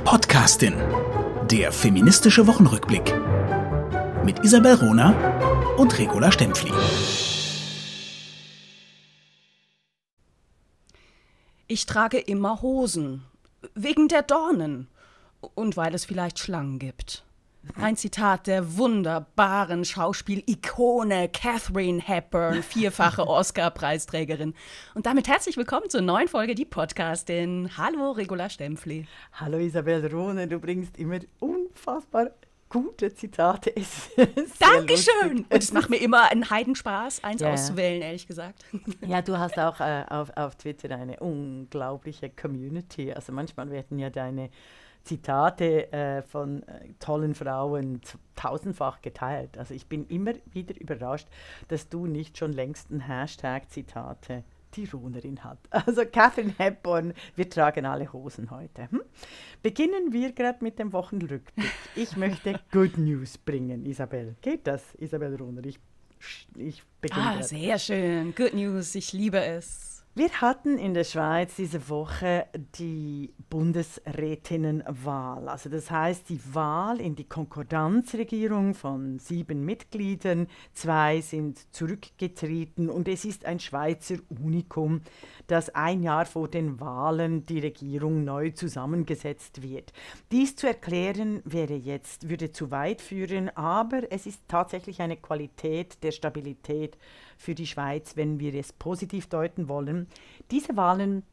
Die Podcastin. Der feministische Wochenrückblick. Mit Isabel Rona und Regula Stempfli. Ich trage immer Hosen. Wegen der Dornen. Und weil es vielleicht Schlangen gibt. Ein Zitat der wunderbaren Schauspielikone Catherine Hepburn, vierfache Oscar-Preisträgerin. Und damit herzlich willkommen zur neuen Folge Die Podcastin. Hallo, Regula Stempfli. Hallo, Isabel Rohne. Du bringst immer unfassbar gute Zitate. Dankeschön! Und es macht mir immer einen Heidenspaß, eins ja. auszuwählen, ehrlich gesagt. Ja, du hast auch äh, auf, auf Twitter eine unglaubliche Community. Also manchmal werden ja deine Zitate äh, von äh, tollen Frauen tausendfach geteilt. Also ich bin immer wieder überrascht, dass du nicht schon längst ein Hashtag Zitate Tirolerin hat. Also Catherine Hepburn, wir tragen alle Hosen heute. Hm? Beginnen wir gerade mit dem Wochenrückblick. Ich möchte Good News bringen, Isabel. Geht das, Isabel Rohner? Ich, ich beginne. Ah, grad. sehr schön. Good News, ich liebe es. Wir hatten in der Schweiz diese Woche die Bundesrätinnenwahl. Also das heißt die Wahl in die Konkordanzregierung von sieben Mitgliedern. Zwei sind zurückgetreten und es ist ein Schweizer Unikum, dass ein Jahr vor den Wahlen die Regierung neu zusammengesetzt wird. Dies zu erklären wäre jetzt, würde zu weit führen, aber es ist tatsächlich eine Qualität der Stabilität für die Schweiz, wenn wir es positiv deuten wollen. Diese Wahlen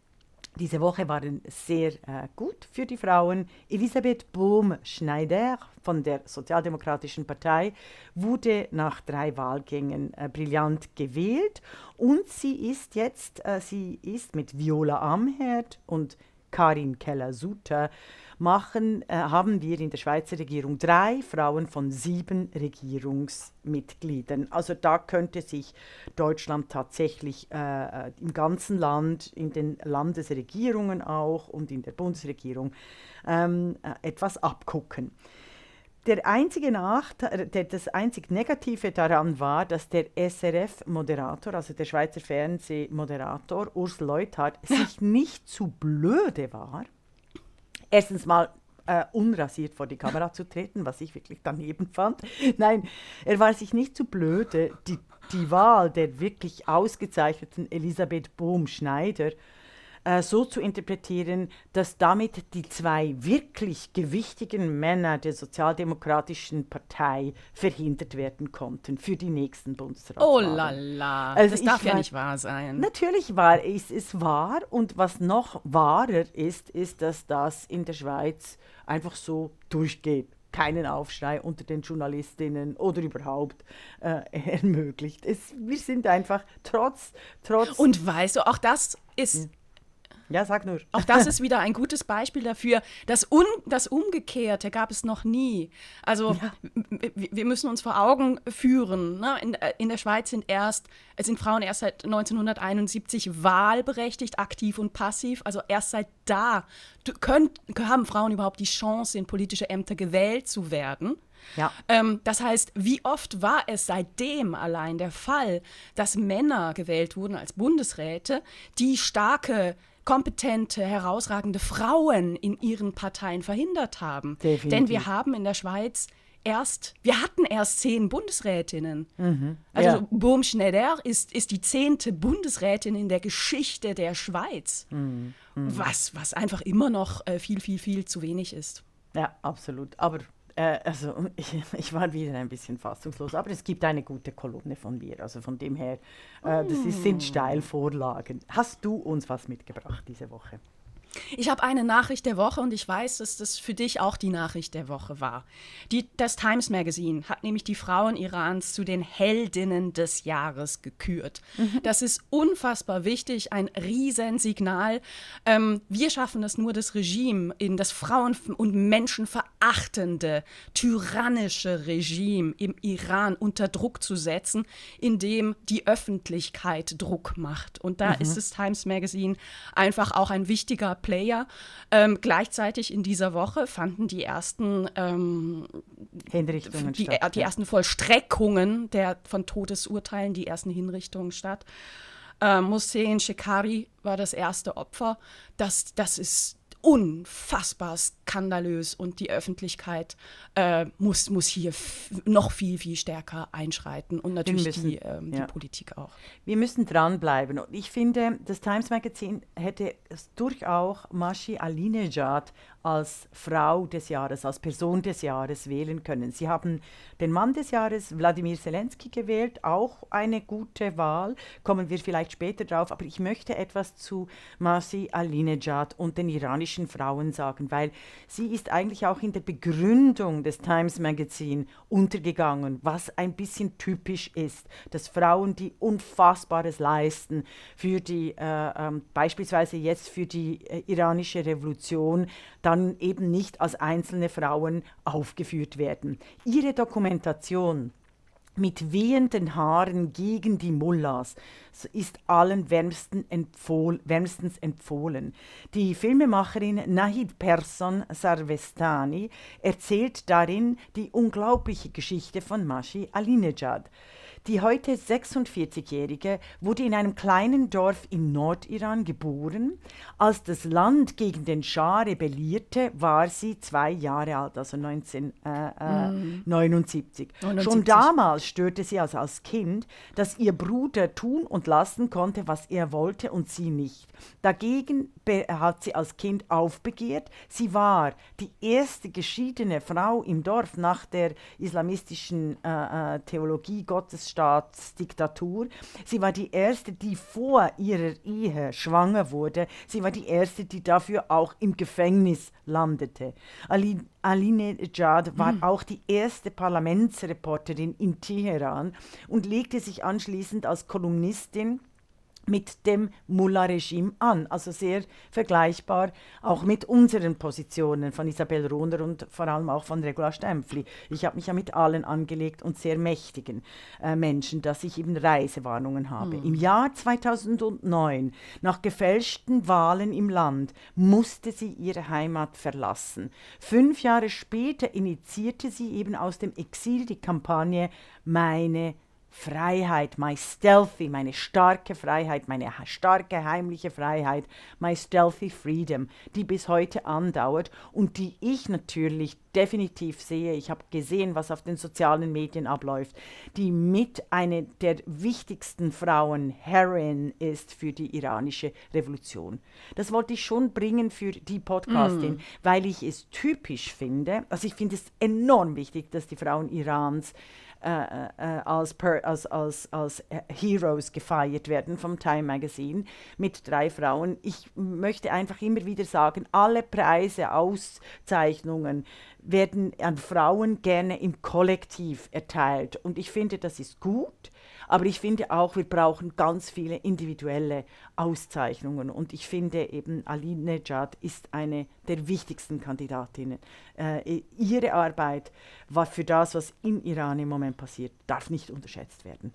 diese Woche waren sehr äh, gut für die Frauen. Elisabeth Bohm-Schneider von der Sozialdemokratischen Partei wurde nach drei Wahlgängen äh, brillant gewählt und sie ist jetzt, äh, sie ist mit Viola Amherd und Karin Keller-Sutter machen, äh, haben wir in der Schweizer Regierung drei Frauen von sieben Regierungsmitgliedern. Also da könnte sich Deutschland tatsächlich äh, äh, im ganzen Land, in den Landesregierungen auch und in der Bundesregierung ähm, äh, etwas abgucken. Der einzige Nachteil, der, das einzig Negative daran war, dass der SRF-Moderator, also der Schweizer Fernsehmoderator Urs Leuthard, sich nicht zu blöde war, erstens mal äh, unrasiert vor die Kamera zu treten, was ich wirklich daneben fand. Nein, er war sich nicht zu blöde, die, die Wahl der wirklich ausgezeichneten Elisabeth Bohm-Schneider äh, so zu interpretieren, dass damit die zwei wirklich gewichtigen Männer der Sozialdemokratischen Partei verhindert werden konnten für die nächsten Bundesratswahlen. Oh la la, also das darf ja nicht wahr sein. Natürlich war es, es wahr und was noch wahrer ist, ist, dass das in der Schweiz einfach so durchgeht keinen Aufschrei unter den Journalistinnen oder überhaupt äh, ermöglicht. Es, wir sind einfach trotz, trotz. Und weißt du, auch das ist. Ja, sag nur. Auch das ist wieder ein gutes Beispiel dafür. Das, Un das Umgekehrte gab es noch nie. Also ja. wir müssen uns vor Augen führen. Ne? In, äh, in, der Schweiz sind erst, sind Frauen erst seit 1971 wahlberechtigt, aktiv und passiv. Also erst seit da könnt, haben Frauen überhaupt die Chance, in politische Ämter gewählt zu werden. Ja. Ähm, das heißt, wie oft war es seitdem allein der Fall, dass Männer gewählt wurden als Bundesräte, die starke kompetente, herausragende Frauen in ihren Parteien verhindert haben. Definitiv. Denn wir haben in der Schweiz erst, wir hatten erst zehn Bundesrätinnen. Mhm. Also ja. Bohm Schneider ist, ist die zehnte Bundesrätin in der Geschichte der Schweiz. Mhm. Mhm. Was, was einfach immer noch äh, viel, viel, viel zu wenig ist. Ja, absolut. Aber äh, also ich, ich, war wieder ein bisschen fassungslos, aber es gibt eine gute Kolumne von mir. Also von dem her, äh, das ist, sind mm. Steilvorlagen. Hast du uns was mitgebracht diese Woche? Ich habe eine Nachricht der Woche und ich weiß, dass das für dich auch die Nachricht der Woche war. Die, das Times Magazine hat nämlich die Frauen Irans zu den Heldinnen des Jahres gekürt. Mhm. Das ist unfassbar wichtig, ein Riesensignal. Ähm, wir schaffen es nur, das Regime, in das Frauen- und menschenverachtende, tyrannische Regime im Iran unter Druck zu setzen, indem die Öffentlichkeit Druck macht. Und da mhm. ist das Times Magazine einfach auch ein wichtiger Player. Ähm, gleichzeitig in dieser Woche fanden die ersten ähm, Hinrichtungen die, statt. Die ersten Vollstreckungen der, von Todesurteilen, die ersten Hinrichtungen statt. Äh, Hussein Shekari war das erste Opfer. Das, das ist unfassbar skandalös und die Öffentlichkeit äh, muss, muss hier noch viel, viel stärker einschreiten und natürlich müssen, die, ähm, ja. die Politik auch. Wir müssen dranbleiben und ich finde, das Times Magazine hätte durchaus Mashi Alinejad als Frau des Jahres, als Person des Jahres wählen können. Sie haben den Mann des Jahres, Wladimir Zelensky, gewählt, auch eine gute Wahl, kommen wir vielleicht später drauf, aber ich möchte etwas zu Masi Alinejad und den iranischen Frauen sagen, weil sie ist eigentlich auch in der Begründung des Times Magazine untergegangen, was ein bisschen typisch ist, dass Frauen, die Unfassbares leisten für die, äh, äh, beispielsweise jetzt für die äh, iranische Revolution, dann eben nicht als einzelne Frauen aufgeführt werden. Ihre Dokumentation mit wehenden Haaren gegen die Mullahs ist allen wärmsten empfohl, wärmstens empfohlen. Die Filmemacherin Nahid Persson Sarvestani erzählt darin die unglaubliche Geschichte von Mashi Alinejad. Die heute 46-Jährige wurde in einem kleinen Dorf im Nordiran geboren. Als das Land gegen den Schah rebellierte, war sie zwei Jahre alt, also 1979. Äh, mm. Schon damals störte sie also als Kind, dass ihr Bruder tun und lassen konnte, was er wollte und sie nicht. Dagegen hat sie als Kind aufbegehrt. Sie war die erste geschiedene Frau im Dorf nach der islamistischen äh, äh Theologie Gottes Staatsdiktatur. Sie war die erste, die vor ihrer Ehe schwanger wurde. Sie war die erste, die dafür auch im Gefängnis landete. Ali, Aline Jad war mhm. auch die erste Parlamentsreporterin in Teheran und legte sich anschließend als Kolumnistin mit dem Mullah-Regime an. Also sehr vergleichbar auch mit unseren Positionen von Isabel Rohner und vor allem auch von Regula Stempfli. Ich habe mich ja mit allen angelegt und sehr mächtigen äh, Menschen, dass ich eben Reisewarnungen habe. Mhm. Im Jahr 2009, nach gefälschten Wahlen im Land, musste sie ihre Heimat verlassen. Fünf Jahre später initiierte sie eben aus dem Exil die Kampagne Meine Freiheit, my stealthy, meine starke Freiheit, meine starke heimliche Freiheit, my stealthy freedom, die bis heute andauert und die ich natürlich definitiv sehe. Ich habe gesehen, was auf den sozialen Medien abläuft, die mit einer der wichtigsten Frauen Heroin ist für die iranische Revolution. Das wollte ich schon bringen für die Podcastin, mm. weil ich es typisch finde. Also ich finde es enorm wichtig, dass die Frauen Irans äh, äh, als, per, als, als, als Heroes gefeiert werden vom Time Magazine mit drei Frauen. Ich möchte einfach immer wieder sagen, alle Preise, Auszeichnungen werden an Frauen gerne im Kollektiv erteilt. Und ich finde, das ist gut. Aber ich finde auch, wir brauchen ganz viele individuelle Auszeichnungen. Und ich finde eben, Aline Nejad ist eine der wichtigsten Kandidatinnen. Äh, ihre Arbeit war für das, was im Iran im Moment passiert, darf nicht unterschätzt werden.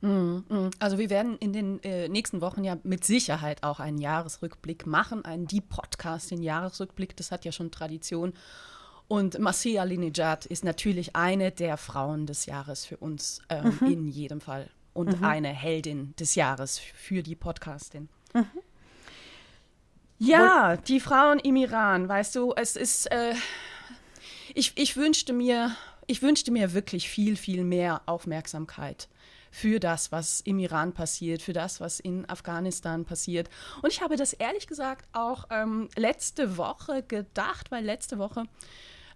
Mm, mm. Also wir werden in den äh, nächsten Wochen ja mit Sicherheit auch einen Jahresrückblick machen, einen Deep Podcast, den Jahresrückblick, das hat ja schon Tradition. Und Marcia Linejad ist natürlich eine der Frauen des Jahres für uns ähm, mhm. in jedem Fall und mhm. eine Heldin des Jahres für die Podcastin. Mhm. Ja, die Frauen im Iran, weißt du, es ist, äh, ich, ich wünschte mir, ich wünschte mir wirklich viel, viel mehr Aufmerksamkeit für das, was im Iran passiert, für das, was in Afghanistan passiert. Und ich habe das ehrlich gesagt auch ähm, letzte Woche gedacht, weil letzte Woche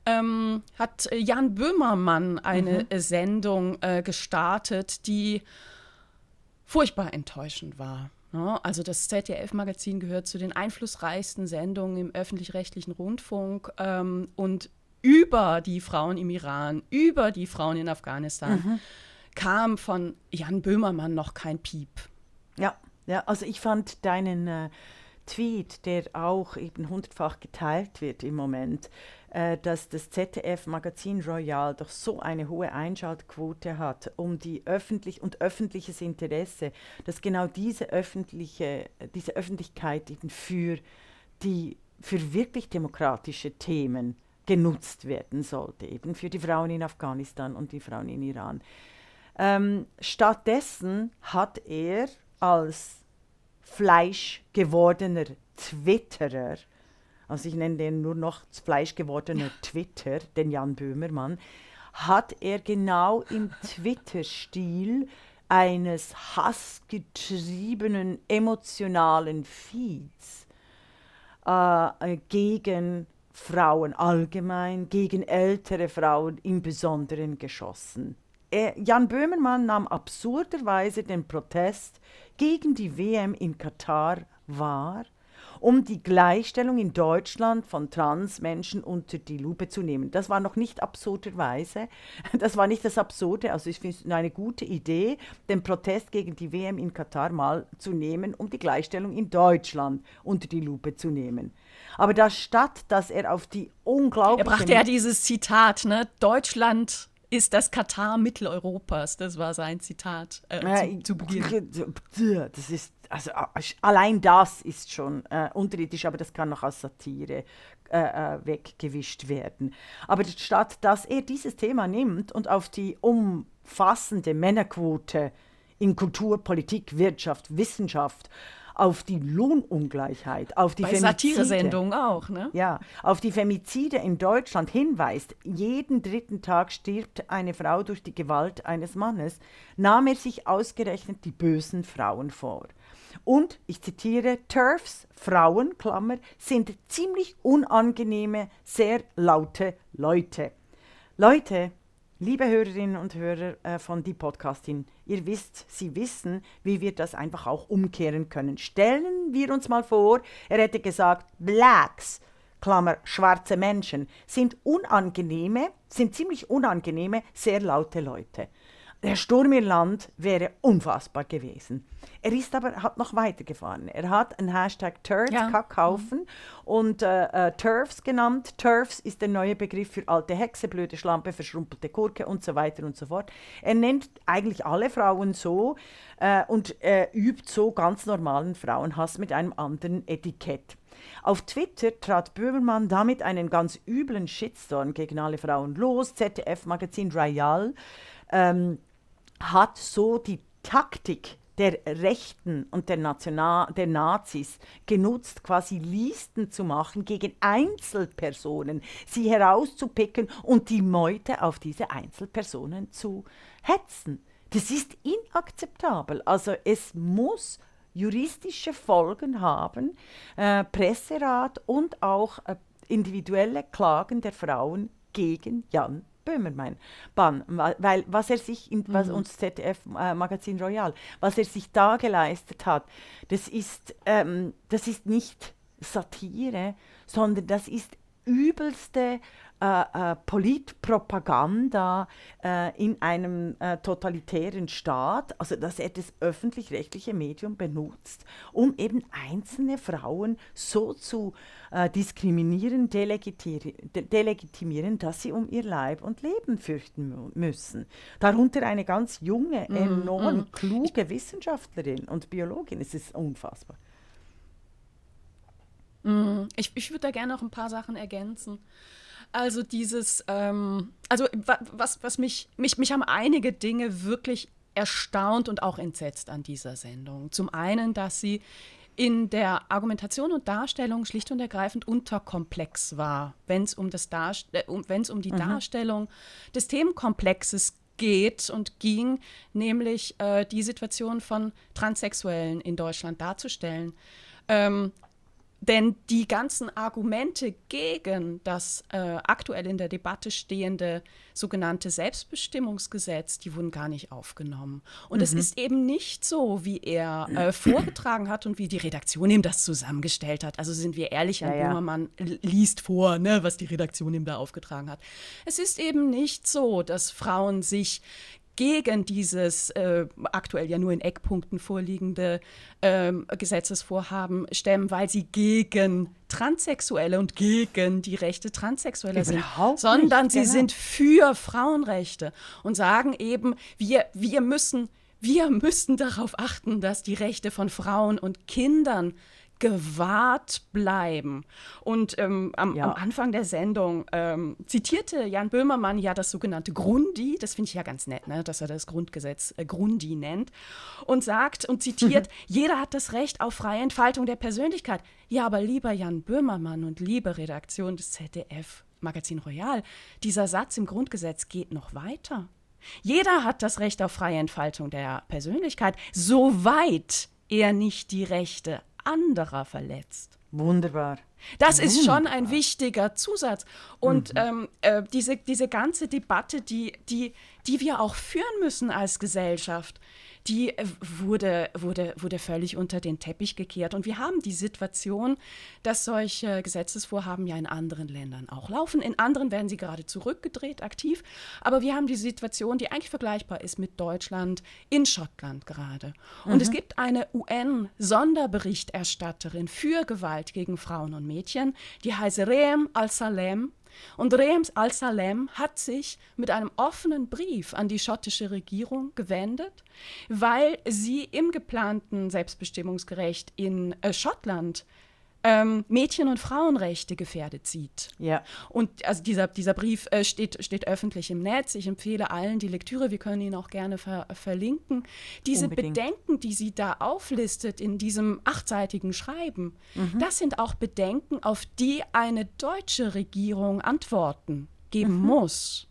ähm, hat Jan Böhmermann eine mhm. Sendung äh, gestartet, die furchtbar enttäuschend war. Ne? also das ZDF-Magazin gehört zu den einflussreichsten Sendungen im öffentlich-rechtlichen Rundfunk ähm, und über die Frauen im Iran, über die Frauen in Afghanistan mhm. kam von Jan Böhmermann noch kein Piep. Ja, ja also ich fand deinen äh, Tweet, der auch eben hundertfach geteilt wird im Moment, äh, dass das ZDF Magazin Royal doch so eine hohe Einschaltquote hat, um die öffentlich und öffentliches Interesse, dass genau diese öffentliche, diese Öffentlichkeit eben für die für wirklich demokratische Themen genutzt werden sollte, eben für die Frauen in Afghanistan und die Frauen in Iran. Ähm, stattdessen hat er als fleischgewordener Twitterer also ich nenne den nur noch fleischgewordener Twitter, den Jan Böhmermann, hat er genau im Twitter-Stil eines hassgetriebenen, emotionalen Feeds äh, gegen Frauen allgemein, gegen ältere Frauen im Besonderen geschossen. Er, Jan Böhmermann nahm absurderweise den Protest gegen die WM in Katar wahr um die Gleichstellung in Deutschland von Transmenschen unter die Lupe zu nehmen. Das war noch nicht absurderweise, das war nicht das Absurde, also ich finde es eine gute Idee, den Protest gegen die WM in Katar mal zu nehmen, um die Gleichstellung in Deutschland unter die Lupe zu nehmen. Aber da statt, dass er auf die unglaubliche... Er brachte ja dieses Zitat, ne? Deutschland ist das Katar Mitteleuropas. Das war sein Zitat äh, zu, zu Beginn. Das ist also allein das ist schon äh, unterirdisch, aber das kann noch als Satire äh, äh, weggewischt werden. Aber statt dass er dieses Thema nimmt und auf die umfassende Männerquote in Kultur, Politik, Wirtschaft, Wissenschaft auf die Lohnungleichheit, auf die Bei Satiresendungen auch, ne? Ja, auf die Femizide in Deutschland hinweist, jeden dritten Tag stirbt eine Frau durch die Gewalt eines Mannes, nahm er sich ausgerechnet die bösen Frauen vor. Und, ich zitiere, TERFs, Frauen, Klammer, sind ziemlich unangenehme, sehr laute Leute. Leute, liebe Hörerinnen und Hörer äh, von die Podcastin, ihr wisst, Sie wissen, wie wir das einfach auch umkehren können. Stellen wir uns mal vor, er hätte gesagt, Blacks, Klammer, schwarze Menschen, sind unangenehme, sind ziemlich unangenehme, sehr laute Leute. Der Sturm ihr Land wäre unfassbar gewesen. Er ist aber hat noch weitergefahren. Er hat einen Hashtag Turds, ja. Kackhaufen mhm. und äh, äh, Turfs genannt. Turfs ist der neue Begriff für alte Hexe, blöde Schlampe, verschrumpelte Gurke und so weiter und so fort. Er nennt eigentlich alle Frauen so äh, und äh, übt so ganz normalen Frauenhass mit einem anderen Etikett. Auf Twitter trat Böhmermann damit einen ganz üblen Shitstorm gegen alle Frauen los. ZDF-Magazin Royal ähm, hat so die Taktik der Rechten und der, National der Nazis genutzt, quasi Listen zu machen gegen Einzelpersonen, sie herauszupicken und die Meute auf diese Einzelpersonen zu hetzen. Das ist inakzeptabel. Also es muss juristische Folgen haben, äh, Presserat und auch äh, individuelle Klagen der Frauen gegen Jan Böhmermann, Bann, weil was er sich, in, was mhm. uns ZDF äh, Magazin Royal, was er sich da geleistet hat, das ist, ähm, das ist nicht Satire, sondern das ist übelste äh, äh, Politpropaganda äh, in einem äh, totalitären Staat, also dass er das öffentlich-rechtliche Medium benutzt, um eben einzelne Frauen so zu äh, diskriminieren, delegitimieren, dass sie um ihr Leib und Leben fürchten müssen. Darunter eine ganz junge, mm, enorm mm. kluge Wissenschaftlerin und Biologin. Es ist unfassbar. Ich, ich würde da gerne noch ein paar Sachen ergänzen. Also dieses, ähm, also was, was mich, mich, mich haben einige Dinge wirklich erstaunt und auch entsetzt an dieser Sendung. Zum einen, dass sie in der Argumentation und Darstellung schlicht und ergreifend unterkomplex war, wenn es um, das äh, um, um die mhm. Darstellung des Themenkomplexes geht und ging, nämlich äh, die Situation von Transsexuellen in Deutschland darzustellen. Ähm, denn die ganzen Argumente gegen das äh, aktuell in der Debatte stehende sogenannte Selbstbestimmungsgesetz, die wurden gar nicht aufgenommen. Und mhm. es ist eben nicht so, wie er äh, vorgetragen hat und wie die Redaktion ihm das zusammengestellt hat. Also sind wir ehrlich, Herr ja, Böhmermann liest vor, ne, was die Redaktion ihm da aufgetragen hat. Es ist eben nicht so, dass Frauen sich gegen dieses äh, aktuell ja nur in Eckpunkten vorliegende ähm, Gesetzesvorhaben stemmen, weil sie gegen Transsexuelle und gegen die Rechte Transsexueller sind, sondern nicht, sie genau. sind für Frauenrechte und sagen eben, wir, wir müssen wir müssen darauf achten, dass die Rechte von Frauen und Kindern gewahrt bleiben. Und ähm, am, Ja. am Anfang der Sendung ähm, zitierte Jan Böhmermann ja das sogenannte Grundi, das finde ich ja ganz nett, ne, dass er das Grundgesetz äh, Grundi nennt, und sagt und zitiert, jeder hat das Recht auf freie Entfaltung der Persönlichkeit. Ja, aber lieber Jan Böhmermann und liebe Redaktion des ZDF Magazin Royal, dieser Satz im Grundgesetz geht noch weiter. Jeder hat das Recht auf freie Entfaltung der Persönlichkeit, soweit er nicht die Rechte anderer verletzt. Wunderbar. Das ist schon ein wichtiger Zusatz. Und ähm, äh, diese, diese ganze Debatte, die, die, die wir auch führen müssen als Gesellschaft, die äh, wurde, wurde, wurde völlig unter den Teppich gekehrt. Und wir haben die Situation, dass solche Gesetzesvorhaben ja in anderen Ländern auch laufen. In anderen werden sie gerade zurückgedreht, aktiv. Aber wir haben die Situation, die eigentlich vergleichbar ist mit Deutschland in Schottland gerade. Und es gibt eine UN-Sonderberichterstatterin für Gewalt gegen Frauen und Mädchen, die heißt Reem Al-Salem. Und Reem Al-Salem hat sich mit einem offenen Brief an die schottische Regierung gewendet, weil sie im geplanten Selbstbestimmungsgerecht in äh, Schottland ähm, Mädchen- und Frauenrechte gefährdet sieht. Ja. Und also dieser, dieser Brief äh, steht, steht öffentlich im Netz. Ich empfehle allen die Lektüre. Wir können ihn auch gerne ver verlinken. Diese Unbedingt. Bedenken, die sie da auflistet in diesem achtseitigen Schreiben, das sind auch Bedenken, auf die eine deutsche Regierung Antworten geben muss.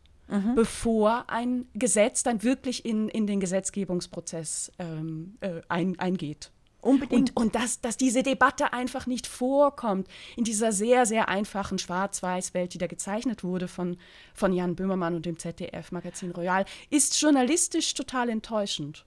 bevor ein Gesetz dann wirklich in, in den Gesetzgebungsprozess ähm, äh, ein, eingeht. Unbedingt. Und, und dass, dass diese Debatte einfach nicht vorkommt in dieser sehr, sehr einfachen Schwarz-Weiß-Welt, die da gezeichnet wurde von, von Jan Böhmermann und dem ZDF-Magazin Royal, ist journalistisch total enttäuschend.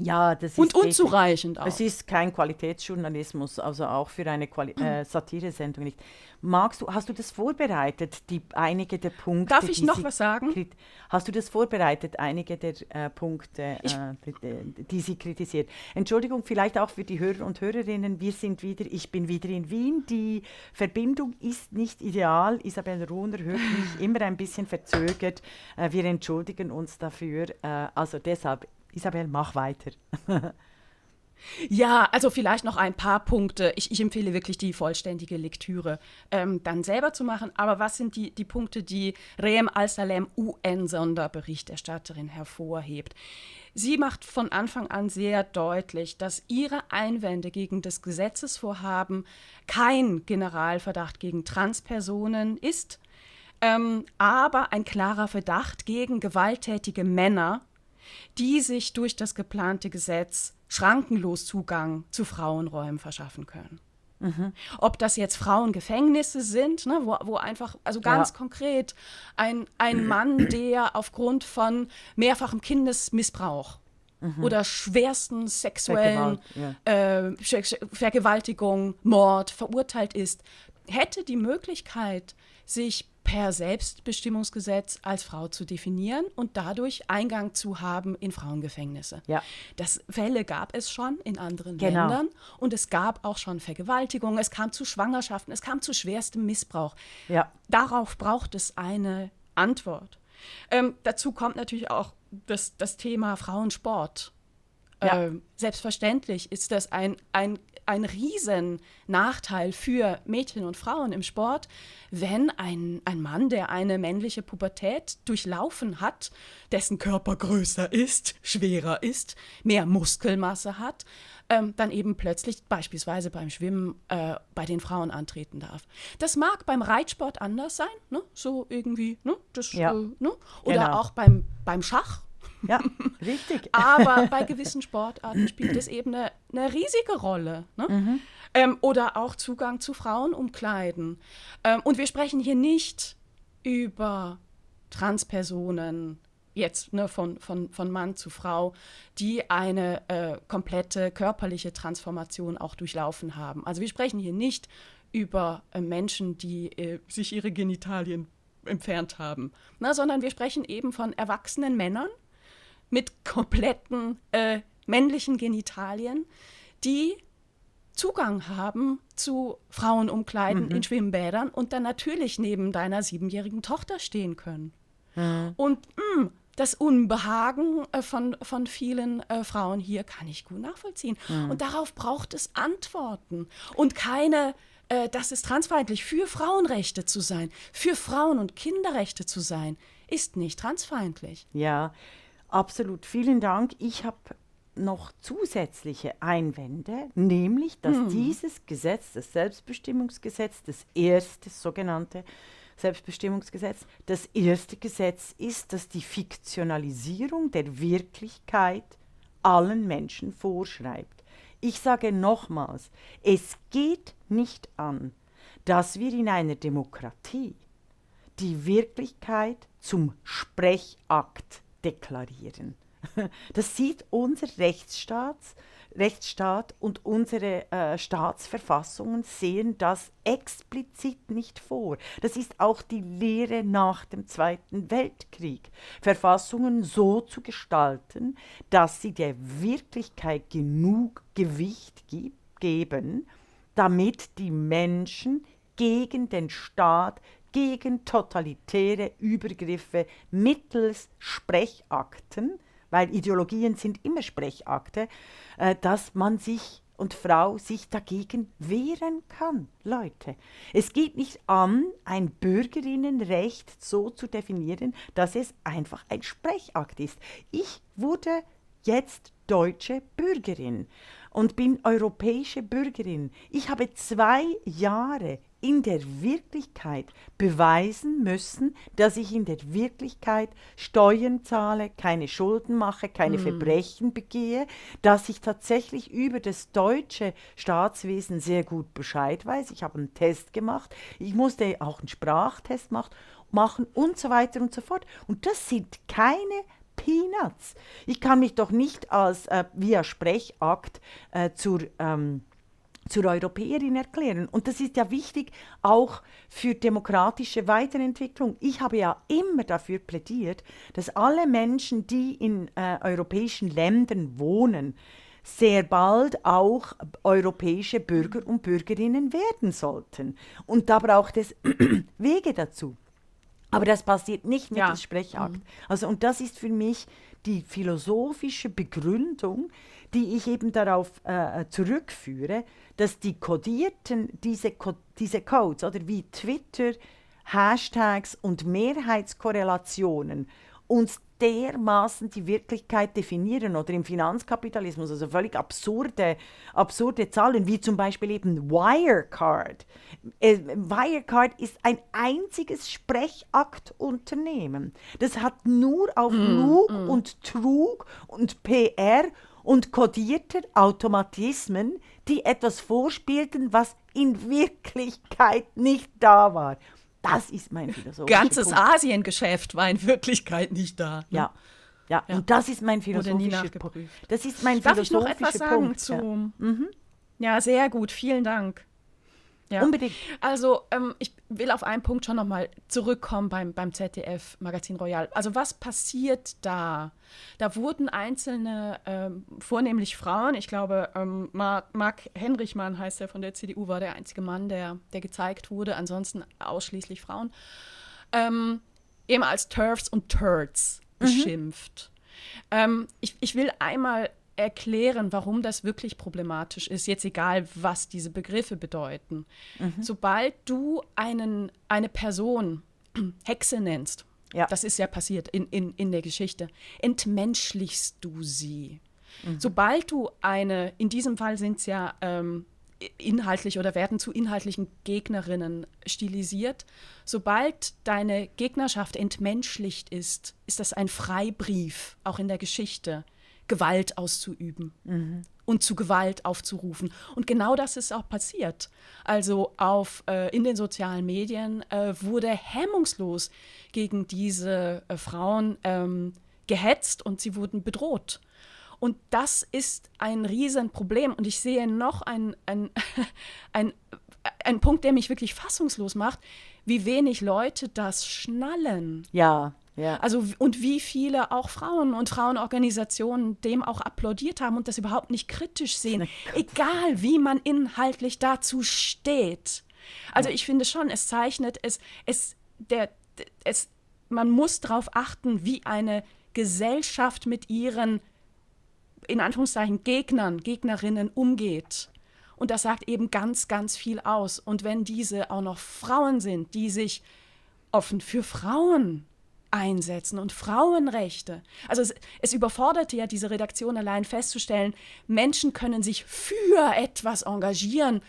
Ja, das ist Und unzureichend auch. Es ist kein Qualitätsjournalismus, also auch für eine Quali äh, Satiresendung nicht. Magst du, hast du das vorbereitet, die, einige der Punkte? Darf ich die noch Sie was sagen? Hast du das vorbereitet, einige der äh, Punkte, äh, die, die sie kritisiert? Entschuldigung, vielleicht auch für die Hörer und Hörerinnen, wir sind wieder, ich bin wieder in Wien, die Verbindung ist nicht ideal, Isabel Ruhner hört mich immer ein bisschen verzögert, äh, wir entschuldigen uns dafür, äh, also deshalb, Isabel, mach weiter. Ja, also vielleicht noch ein paar Punkte. Ich, ich empfehle wirklich die vollständige Lektüre ähm, dann selber zu machen. Aber was sind die, die Punkte, die Reem Al-Salem, UN-Sonderberichterstatterin, hervorhebt? Sie macht von Anfang an sehr deutlich, dass ihre Einwände gegen das Gesetzesvorhaben kein Generalverdacht gegen Transpersonen ist, ähm, aber ein klarer Verdacht gegen gewalttätige Männer, die sich durch das geplante Gesetz schrankenlos Zugang zu Frauenräumen verschaffen können. Ob das jetzt Frauengefängnisse sind, ne, wo, wo einfach, also ganz Ja. konkret, ein, ein Mann, der aufgrund von mehrfachem Kindesmissbrauch oder schwersten sexuellen Vergewalt- äh, Sch- Sch- Vergewaltigung, Mord verurteilt ist, hätte die Möglichkeit, sich per Selbstbestimmungsgesetz als Frau zu definieren und dadurch Eingang zu haben in Frauengefängnisse. Ja. Das Fälle gab es schon in anderen Genau. Ländern und es gab auch schon Vergewaltigungen, es kam zu Schwangerschaften, es kam zu schwerstem Missbrauch. Ja. Darauf braucht es eine Antwort. Ähm, dazu kommt natürlich auch das, das Thema Frauensport. Ja. Ähm, selbstverständlich ist das ein, ein, ein Riesennachteil für Mädchen und Frauen im Sport, wenn ein, ein Mann, der eine männliche Pubertät durchlaufen hat, dessen Körper größer ist, schwerer ist, mehr Muskelmasse hat, ähm, dann eben plötzlich beispielsweise beim Schwimmen äh, bei den Frauen antreten darf. Das mag beim Reitsport anders sein, ne? so irgendwie, ne? Das, Ja. äh, ne? oder Genau. auch beim, beim Schach. Ja, richtig. Aber bei gewissen Sportarten spielt es eben eine, eine riesige Rolle. Ne? Ähm, oder auch Zugang zu Frauenumkleiden. Ähm, und wir sprechen hier nicht über Transpersonen, jetzt ne, von, von, von Mann zu Frau, die eine äh, komplette körperliche Transformation auch durchlaufen haben. Also wir sprechen hier nicht über äh, Menschen, die äh, sich ihre Genitalien entfernt haben, na, sondern wir sprechen eben von erwachsenen Männern, mit kompletten äh, männlichen Genitalien, die Zugang haben zu Frauenumkleiden in Schwimmbädern und dann natürlich neben deiner siebenjährigen Tochter stehen können. Und mh, das Unbehagen äh, von, von vielen äh, Frauen hier kann ich gut nachvollziehen. Mhm. Und darauf braucht es Antworten und keine äh, das ist transfeindlich, für Frauenrechte zu sein, für Frauen- und Kinderrechte zu sein, ist nicht transfeindlich. Ja, absolut. Vielen Dank. Ich habe noch zusätzliche Einwände, nämlich, dass hm. dieses Gesetz, das Selbstbestimmungsgesetz, das erste sogenannte Selbstbestimmungsgesetz, das erste Gesetz ist, das die Fiktionalisierung der Wirklichkeit allen Menschen vorschreibt. Ich sage nochmals, es geht nicht an, dass wir in einer Demokratie die Wirklichkeit zum Sprechakt deklarieren. Das sieht unser Rechtsstaat, Rechtsstaat und unsere äh, Staatsverfassungen sehen das explizit nicht vor. Das ist auch die Lehre nach dem Zweiten Weltkrieg. Verfassungen so zu gestalten, dass sie der Wirklichkeit genug Gewicht gibt, geben, damit die Menschen gegen den Staat, gegen totalitäre Übergriffe mittels Sprechakten weil Ideologien sind immer Sprechakte, äh, dass man sich und Frau sich dagegen wehren kann, Leute. Es geht nicht an, ein Bürgerinnenrecht so zu definieren, dass es einfach ein Sprechakt ist. Ich wurde jetzt deutsche Bürgerin und bin europäische Bürgerin. Ich habe zwei Jahre in der Wirklichkeit beweisen müssen, dass ich in der Wirklichkeit Steuern zahle, keine Schulden mache, keine mm. Verbrechen begehe, dass ich tatsächlich über das deutsche Staatswesen sehr gut Bescheid weiß. Ich habe einen Test gemacht, ich musste auch einen Sprachtest machen und so weiter und so fort. Und das sind keine Peanuts. Ich kann mich doch nicht als äh, via Sprechakt äh, zur ähm, zur Europäerin erklären. Und das ist ja wichtig auch für demokratische Weiterentwicklung. Ich habe ja immer dafür plädiert, dass alle Menschen, die in äh, europäischen Ländern wohnen, sehr bald auch europäische Bürger und Bürgerinnen werden sollten. Und da braucht es Wege dazu. Aber das passiert nicht mit ja. dem Sprechakt. Mhm. Also, und das ist für mich die philosophische Begründung, die ich eben darauf äh, zurückführe, dass die kodierten, diese, diese Codes oder wie Twitter, Hashtags und Mehrheitskorrelationen uns dermaßen die Wirklichkeit definieren oder im Finanzkapitalismus, also völlig absurde, absurde Zahlen, wie zum Beispiel eben Wirecard. Äh, Wirecard ist ein einziges Sprechaktunternehmen. Das hat nur auf mm, Lug mm. und Trug und PR und kodierte Automatismen, die etwas vorspielten, was in Wirklichkeit nicht da war. Das ist mein philosophischer Ganzes Punkt. Asiengeschäft war in Wirklichkeit nicht da. Ne? Ja. ja. Ja, und das ist mein philosophischer Punkt. Das ist mein Darf ich noch etwas sagen Punkt. zu? Ja. Mhm. ja, sehr gut. Vielen Dank. Ja. Unbedingt. Also ähm, ich will auf einen Punkt schon nochmal zurückkommen beim, beim ZDF Magazin Royal. Also was passiert da? Da wurden einzelne, ähm, vornehmlich Frauen, ich glaube, ähm, Marc, Henrichmann heißt er von der CDU, war der einzige Mann, der, der gezeigt wurde, ansonsten ausschließlich Frauen, ähm, eben als Turfs und Turds mhm. beschimpft. Mhm. ich, ich will einmal erklären, warum das wirklich problematisch ist, jetzt egal, was diese Begriffe bedeuten. Mhm. Sobald du einen, eine Person Hexe nennst, ja. das ist ja passiert in, in, in der Geschichte, entmenschlichst du sie. Mhm. Sobald du eine, in diesem Fall sind es ja ähm, inhaltlich oder werden zu inhaltlichen Gegnerinnen stilisiert. Sobald deine Gegnerschaft entmenschlicht ist, ist das ein Freibrief, auch in der Geschichte. Gewalt auszuüben mhm. und zu Gewalt aufzurufen. Und genau das ist auch passiert. Also auf, äh, in den sozialen Medien äh, wurde hemmungslos gegen diese äh, Frauen ähm, gehetzt und sie wurden bedroht. Und das ist ein Riesenproblem. Und ich sehe noch einen ein, ein, ein Punkt, der mich wirklich fassungslos macht, wie wenig Leute das schnallen. Ja. Ja. Also und wie viele auch Frauen und Frauenorganisationen dem auch applaudiert haben und das überhaupt nicht kritisch sehen, egal wie man inhaltlich dazu steht. Also ich finde schon, es zeichnet es es der es man muss darauf achten, wie eine Gesellschaft mit ihren, in Anführungszeichen, Gegnern, Gegnerinnen umgeht. Und das sagt eben ganz, ganz viel aus. Und wenn diese auch noch Frauen sind, die sich offen für Frauen einsetzen und Frauenrechte. Also es, es, überforderte ja diese Redaktion allein festzustellen, Menschen können sich für etwas engagieren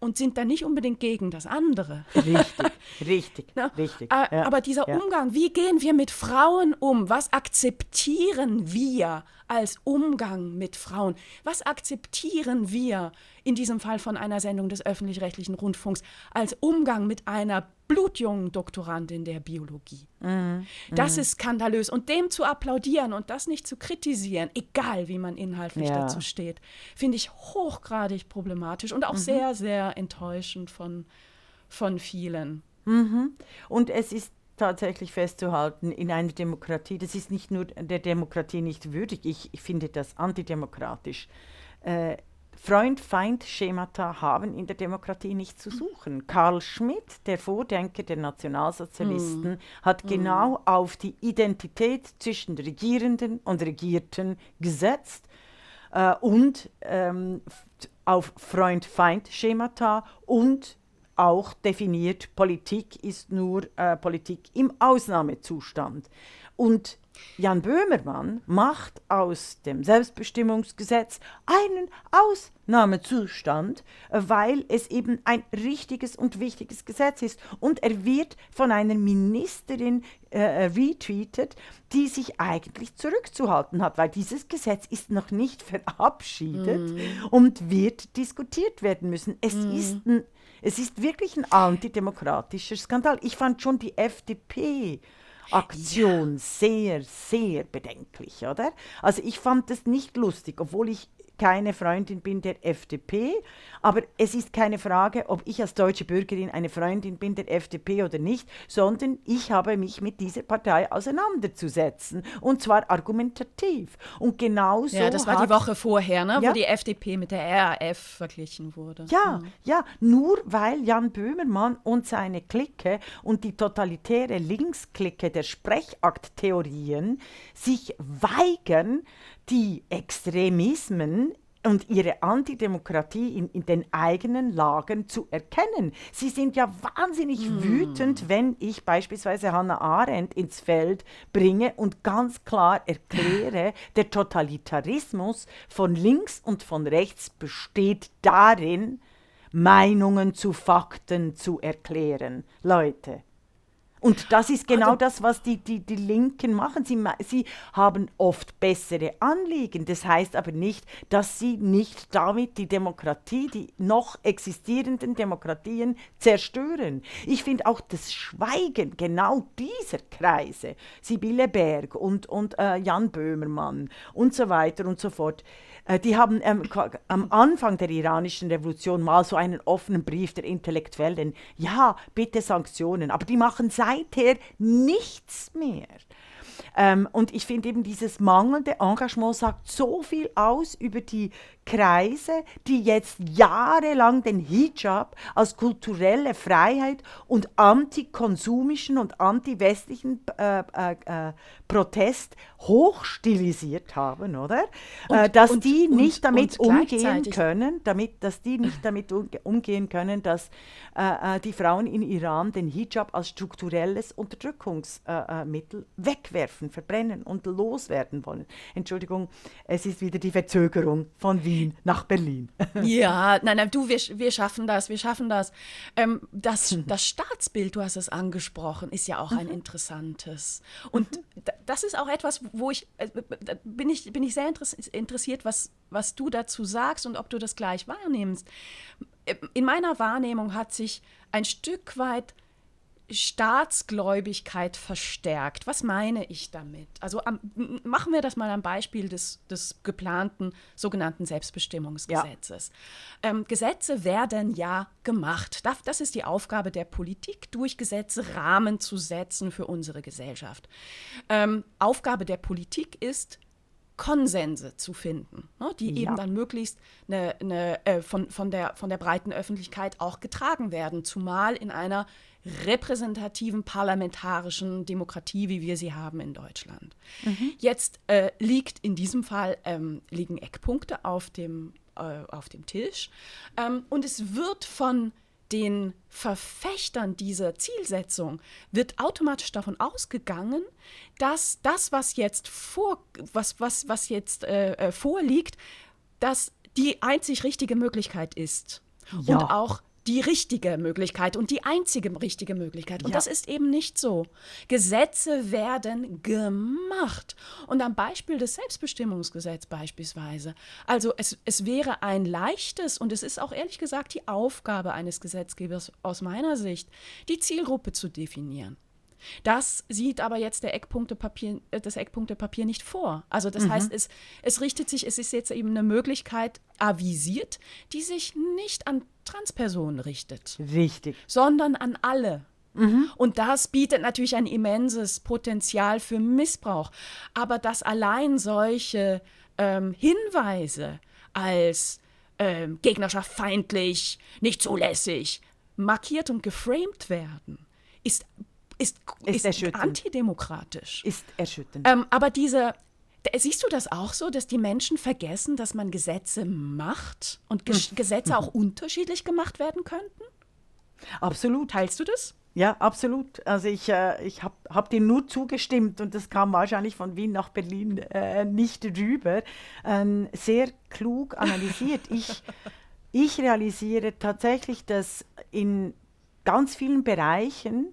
und sind dann nicht unbedingt gegen das andere. Richtig, richtig, Na, richtig. Äh, ja, aber dieser ja. Umgang, wie gehen wir mit Frauen um? Was akzeptieren wir als Umgang mit Frauen? Was akzeptieren wir in diesem Fall von einer Sendung des öffentlich-rechtlichen Rundfunks als Umgang mit einer blutjungen Doktorandin der Biologie. Mhm. Das mhm. ist skandalös. Und dem zu applaudieren und das nicht zu kritisieren, egal wie man inhaltlich ja. dazu steht, finde ich hochgradig problematisch und auch mhm. sehr, sehr enttäuschend von, von vielen. Mhm. Und es ist tatsächlich festzuhalten, in einer Demokratie, das ist nicht nur der Demokratie nicht würdig, ich, ich finde das antidemokratisch. Äh, Freund-Feind-Schemata haben in der Demokratie nichts zu suchen. Karl Schmidt, der Vordenker der Nationalsozialisten, mm. hat mm. genau auf die Identität zwischen Regierenden und Regierten gesetzt äh, und ähm, auf Freund-Feind-Schemata und auch definiert, Politik ist nur äh, Politik im Ausnahmezustand. Und Jan Böhmermann macht aus dem Selbstbestimmungsgesetz einen Ausnahmezustand, weil es eben ein richtiges und wichtiges Gesetz ist. Und er wird von einer Ministerin äh, retweetet, die sich eigentlich zurückzuhalten hat, weil dieses Gesetz ist noch nicht verabschiedet mm. und wird diskutiert werden müssen. Es mm. ist ein es ist wirklich ein antidemokratischer Skandal. Ich fand schon die FDP Aktion ja. sehr, sehr bedenklich, oder? Also ich fand das nicht lustig, obwohl ich keine Freundin bin der FDP, aber es ist keine Frage, ob ich als deutsche Bürgerin eine Freundin bin der FDP oder nicht, sondern ich habe mich mit dieser Partei auseinanderzusetzen und zwar argumentativ. Und genauso. Ja, das war die Woche vorher, ne, ja, wo die FDP mit der RAF verglichen wurde. Ja, mhm. ja, nur weil Jan Böhmermann und seine Clique und die totalitäre Linksklicke der Sprechakttheorien sich weigern, die Extremismen und ihre Antidemokratie in, in, den eigenen Lagern zu erkennen. Sie sind ja wahnsinnig mm. wütend, wenn ich beispielsweise Hannah Arendt ins Feld bringe und ganz klar erkläre, der Totalitarismus von links und von rechts besteht darin, Meinungen zu Fakten zu erklären. Leute, und das ist genau also, das, was die, die, die Linken machen. Sie, sie haben oft bessere Anliegen. Das heißt aber nicht, dass sie nicht damit die Demokratie, die noch existierenden Demokratien zerstören. Ich finde auch das Schweigen genau dieser Kreise, Sibylle Berg und, und äh, Jan Böhmermann und so weiter und so fort, äh, die haben ähm, am Anfang der iranischen Revolution mal so einen offenen Brief der Intellektuellen, ja, bitte Sanktionen, aber die machen seither nichts mehr. Ähm, und ich finde eben dieses mangelnde Engagement sagt so viel aus über die Kreise, die jetzt jahrelang den Hijab als kulturelle Freiheit und antikonsumischen und antiwestlichen äh, äh, äh, Protest hochstilisiert haben, oder? Und, äh, dass und, die nicht und, damit umgehen können, damit, dass die nicht damit umgehen können, dass äh, äh, die Frauen in Iran den Hijab als strukturelles Unterdrückungsmittel wegwerfen, verbrennen und loswerden wollen. Entschuldigung, es ist wieder die Verzögerung von Wien nach Berlin. Ja, nein, nein, du, wir, wir schaffen das, wir schaffen das. Ähm, das. Das Staatsbild, du hast es angesprochen, ist ja auch ein mhm. interessantes. Und mhm. Das ist auch etwas, wo ich, äh, bin ich, bin ich sehr interessiert, was, was du dazu sagst und ob du das gleich wahrnimmst. In meiner Wahrnehmung hat sich ein Stück weit Staatsgläubigkeit verstärkt. Was meine ich damit? Also am, machen wir das mal am Beispiel des, des geplanten sogenannten Selbstbestimmungsgesetzes. Ja. Ähm, Gesetze werden ja gemacht. Das ist die Aufgabe der Politik, durch Gesetze Rahmen zu setzen für unsere Gesellschaft. Ähm, Aufgabe der Politik ist, Konsense zu finden, ne, die Ja. eben dann möglichst eine, eine, äh, von, von, der, von der breiten Öffentlichkeit auch getragen werden, zumal in einer repräsentativen parlamentarischen Demokratie, wie wir sie haben in Deutschland. Jetzt äh, liegt in diesem Fall ähm, liegen Eckpunkte auf dem, äh, auf dem Tisch ähm, und es wird von den Verfechtern dieser Zielsetzung wird automatisch davon ausgegangen, dass das, was jetzt vor, was, was, was jetzt äh, äh, vorliegt, dass die einzig richtige Möglichkeit ist. Ja. Und auch die richtige Möglichkeit und die einzige richtige Möglichkeit. Und Ja. das ist eben nicht so. Gesetze werden gemacht. Und am Beispiel des Selbstbestimmungsgesetzes beispielsweise. Also es, es wäre ein leichtes und es ist auch ehrlich gesagt die Aufgabe eines Gesetzgebers aus meiner Sicht, die Zielgruppe zu definieren. Das sieht aber jetzt der Eckpunktepapier, äh, das Eckpunktepapier nicht vor. Also das heißt, es, es richtet sich, es ist jetzt eben eine Möglichkeit avisiert, die sich nicht an Transpersonen richtet, Richtig. sondern an alle. Und das bietet natürlich ein immenses Potenzial für Missbrauch. Aber dass allein solche ähm, Hinweise als ähm, Gegnerschaft feindlich, nicht zulässig, markiert und geframed werden, ist, ist, Ist ist, antidemokratisch. Ist erschütternd. Ähm, aber diese, siehst du das auch so, dass die Menschen vergessen, dass man Gesetze macht und Ges Hm. Gesetze auch unterschiedlich gemacht werden könnten? Absolut. Teilst du das? Ja, absolut. Also ich, äh, ich habe hab dem nur zugestimmt und das kam wahrscheinlich von Wien nach Berlin äh, nicht rüber. Ähm, sehr klug analysiert. Ich, ich realisiere tatsächlich, dass in ganz vielen Bereichen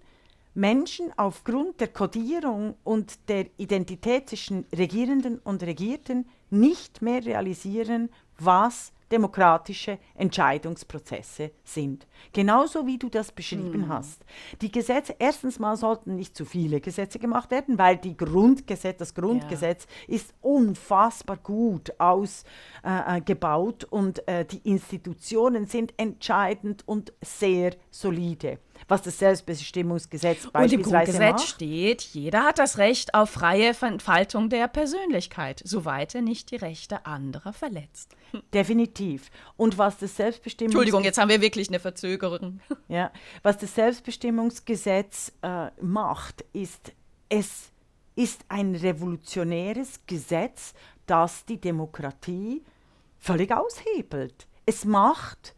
Menschen aufgrund der Kodierung und der Identität zwischen Regierenden und Regierten nicht mehr realisieren, was demokratische Entscheidungsprozesse sind. Genauso wie du das beschrieben hast. Die Gesetze, erstens mal sollten nicht zu viele Gesetze gemacht werden, weil die Grundgesetz, das Grundgesetz ist unfassbar gut ausgebaut äh, äh, und äh, die Institutionen sind entscheidend und sehr solide. Was das Selbstbestimmungsgesetz Und im beispielsweise Grundgesetz macht. steht, jeder hat das Recht auf freie Entfaltung der Persönlichkeit, soweit er nicht die Rechte anderer verletzt. Definitiv. Und was das Selbstbestimmungs Entschuldigung, jetzt haben wir wirklich eine Verzögerung. Ja, was das Selbstbestimmungsgesetz äh, macht, ist, es ist ein revolutionäres Gesetz, das die Demokratie völlig aushebelt. Es macht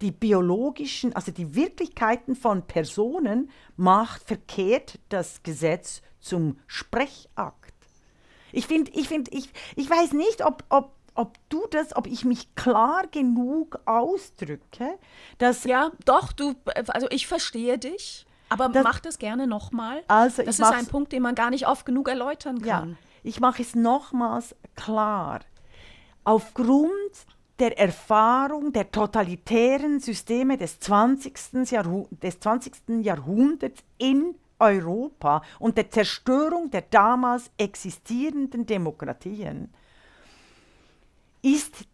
die biologischen, also die Wirklichkeiten von Personen, macht verkehrt das Gesetz zum Sprechakt. Ich finde, ich finde, ich, ich weiß nicht, ob, ob, ob du das, ob ich mich klar genug ausdrücke, dass Ja, doch, du, also ich verstehe dich, aber Das- mach das gerne nochmal. Also, das ist ein Punkt, den man gar nicht oft genug erläutern Ja, kann. ich mache es nochmals klar. Aufgrund der Erfahrung der totalitären Systeme des 20. Jahrhu des 20. Jahrhunderts in Europa und der Zerstörung der damals existierenden Demokratien ist,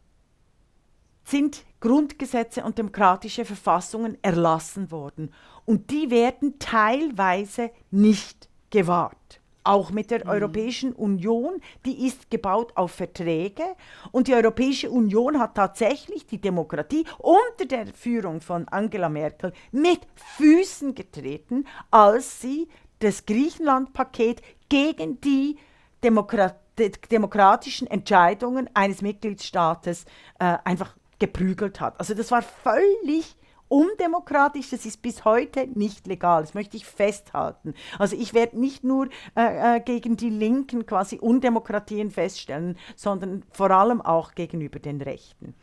sind Grundgesetze und demokratische Verfassungen erlassen worden. Und die werden teilweise nicht gewahrt. Auch mit der Europäischen Union, die ist gebaut auf Verträge. Und die Europäische Union hat tatsächlich die Demokratie unter der Führung von Angela Merkel mit Füßen getreten, als sie das Griechenland-Paket gegen die Demokratie de- demokratischen Entscheidungen eines Mitgliedstaates äh, einfach geprügelt hat. Also das war völlig undemokratisch, das ist bis heute nicht legal, das möchte ich festhalten. Also ich werde nicht nur äh, äh, gegen die Linken quasi Undemokratien feststellen, sondern vor allem auch gegenüber den Rechten.